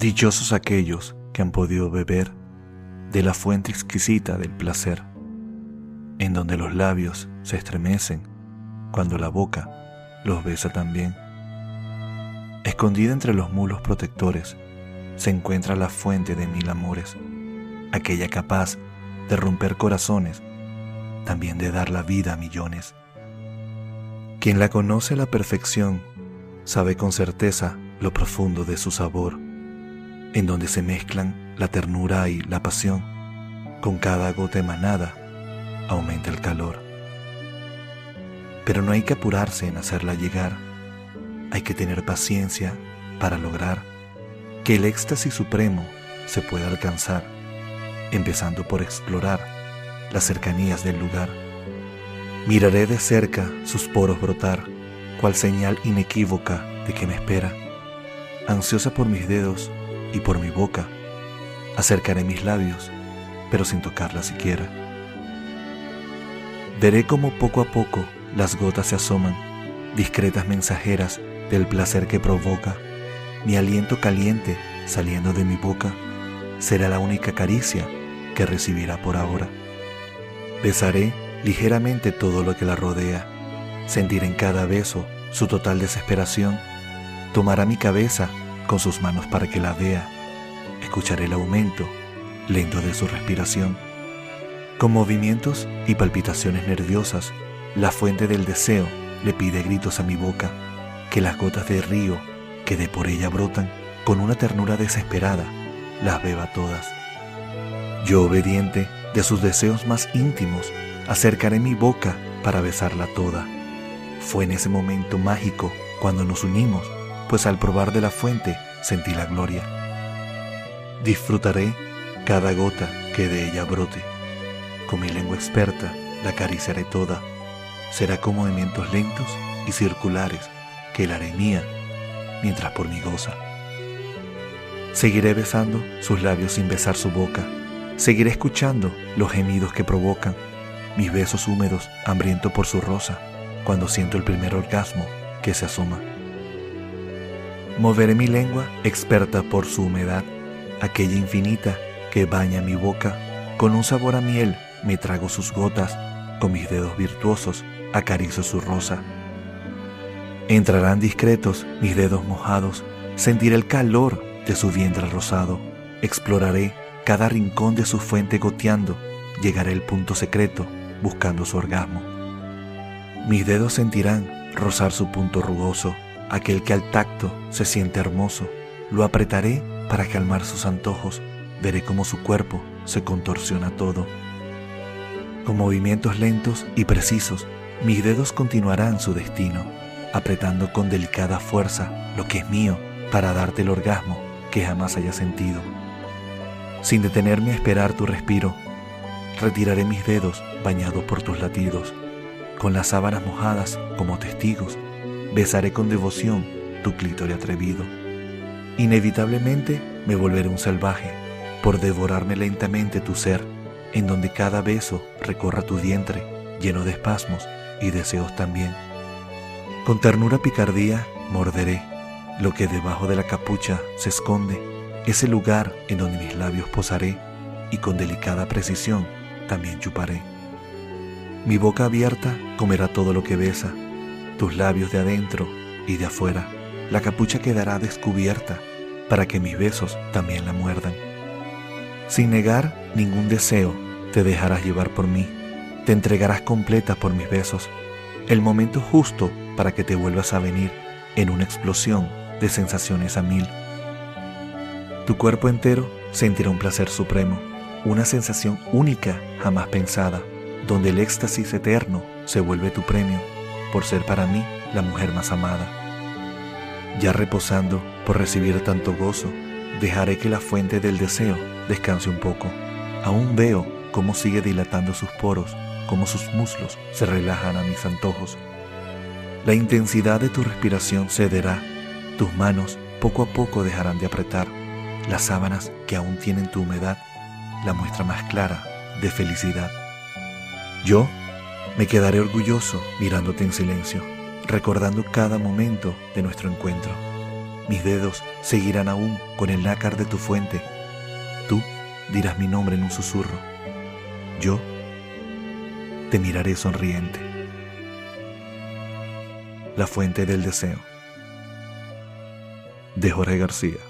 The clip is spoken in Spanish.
Dichosos aquellos que han podido beber de la fuente exquisita del placer, en donde los labios se estremecen cuando la boca los besa también. Escondida entre los mulos protectores se encuentra la fuente de mil amores, aquella capaz de romper corazones, también de dar la vida a millones. Quien la conoce a la perfección sabe con certeza lo profundo de su sabor, en donde se mezclan la ternura y la pasión. Con cada gota emanada aumenta el calor. Pero no hay que apurarse en hacerla llegar, hay que tener paciencia para lograr que el éxtasis supremo se pueda alcanzar, empezando por explorar las cercanías del lugar. Miraré de cerca sus poros brotar, cual señal inequívoca de que me espera. Ansiosa por mis dedos y por mi boca, acercaré mis labios, pero sin tocarla siquiera. Veré cómo poco a poco las gotas se asoman, discretas mensajeras del placer que provoca mi aliento caliente saliendo de mi boca será la única caricia que recibirá por ahora. Besaré ligeramente todo lo que la rodea, sentiré en cada beso su total desesperación, tomará mi cabeza con sus manos para que la vea, escucharé el aumento lento de su respiración. Con movimientos y palpitaciones nerviosas, la fuente del deseo le pide gritos a mi boca, que las gotas de río que de por ella brotan, con una ternura desesperada, las beba todas. Yo, obediente de sus deseos más íntimos, acercaré mi boca para besarla toda. Fue en ese momento mágico cuando nos unimos, pues al probar de la fuente sentí la gloria. Disfrutaré cada gota que de ella brote. Con mi lengua experta la acariciaré toda. Será con movimientos lentos y circulares que la haré mía mientras por mí goza. Seguiré besando sus labios sin besar su boca. Seguiré escuchando los gemidos que provocan mis besos húmedos, hambriento por su rosa, cuando siento el primer orgasmo que se asoma. Moveré mi lengua, experta por su humedad, aquella infinita que baña mi boca. Con un sabor a miel me trago sus gotas, con mis dedos virtuosos acaricio su rosa. Entrarán discretos mis dedos mojados, sentiré el calor de su vientre rosado, exploraré cada rincón de su fuente goteando, llegaré al punto secreto buscando su orgasmo. Mis dedos sentirán rozar su punto rugoso, aquel que al tacto se siente hermoso. Lo apretaré para calmar sus antojos, veré cómo su cuerpo se contorsiona todo. Con movimientos lentos y precisos, mis dedos continuarán su destino apretando con delicada fuerza lo que es mío para darte el orgasmo que jamás haya sentido. Sin detenerme a esperar tu respiro, retiraré mis dedos bañados por tus latidos. Con las sábanas mojadas como testigos, besaré con devoción tu clítoris atrevido. Inevitablemente me volveré un salvaje por devorarme lentamente tu ser, en donde cada beso recorra tu vientre lleno de espasmos y deseos también. Con ternura picardía morderé lo que debajo de la capucha se esconde, ese lugar en donde mis labios posaré y con delicada precisión también chuparé. Mi boca abierta comerá todo lo que besa, tus labios de adentro y de afuera. La capucha quedará descubierta para que mis besos también la muerdan. Sin negar ningún deseo, te dejarás llevar por mí, te entregarás completa por mis besos. El momento justo para que te vuelvas a venir en una explosión de sensaciones a mil. Tu cuerpo entero sentirá un placer supremo, una sensación única jamás pensada, donde el éxtasis eterno se vuelve tu premio por ser para mí la mujer más amada. Ya reposando por recibir tanto gozo, dejaré que la fuente del deseo descanse un poco. Aún veo cómo sigue dilatando sus poros, cómo sus muslos se relajan a mis antojos la intensidad de tu respiración cederá, tus manos poco a poco dejarán de apretar las sábanas que aún tienen tu humedad, la muestra más clara de felicidad. Yo me quedaré orgulloso mirándote en silencio, recordando cada momento de nuestro encuentro. Mis dedos seguirán aún con el nácar de tu fuente. Tú dirás mi nombre en un susurro. Yo te miraré sonriente. La fuente del deseo. De Jorge García.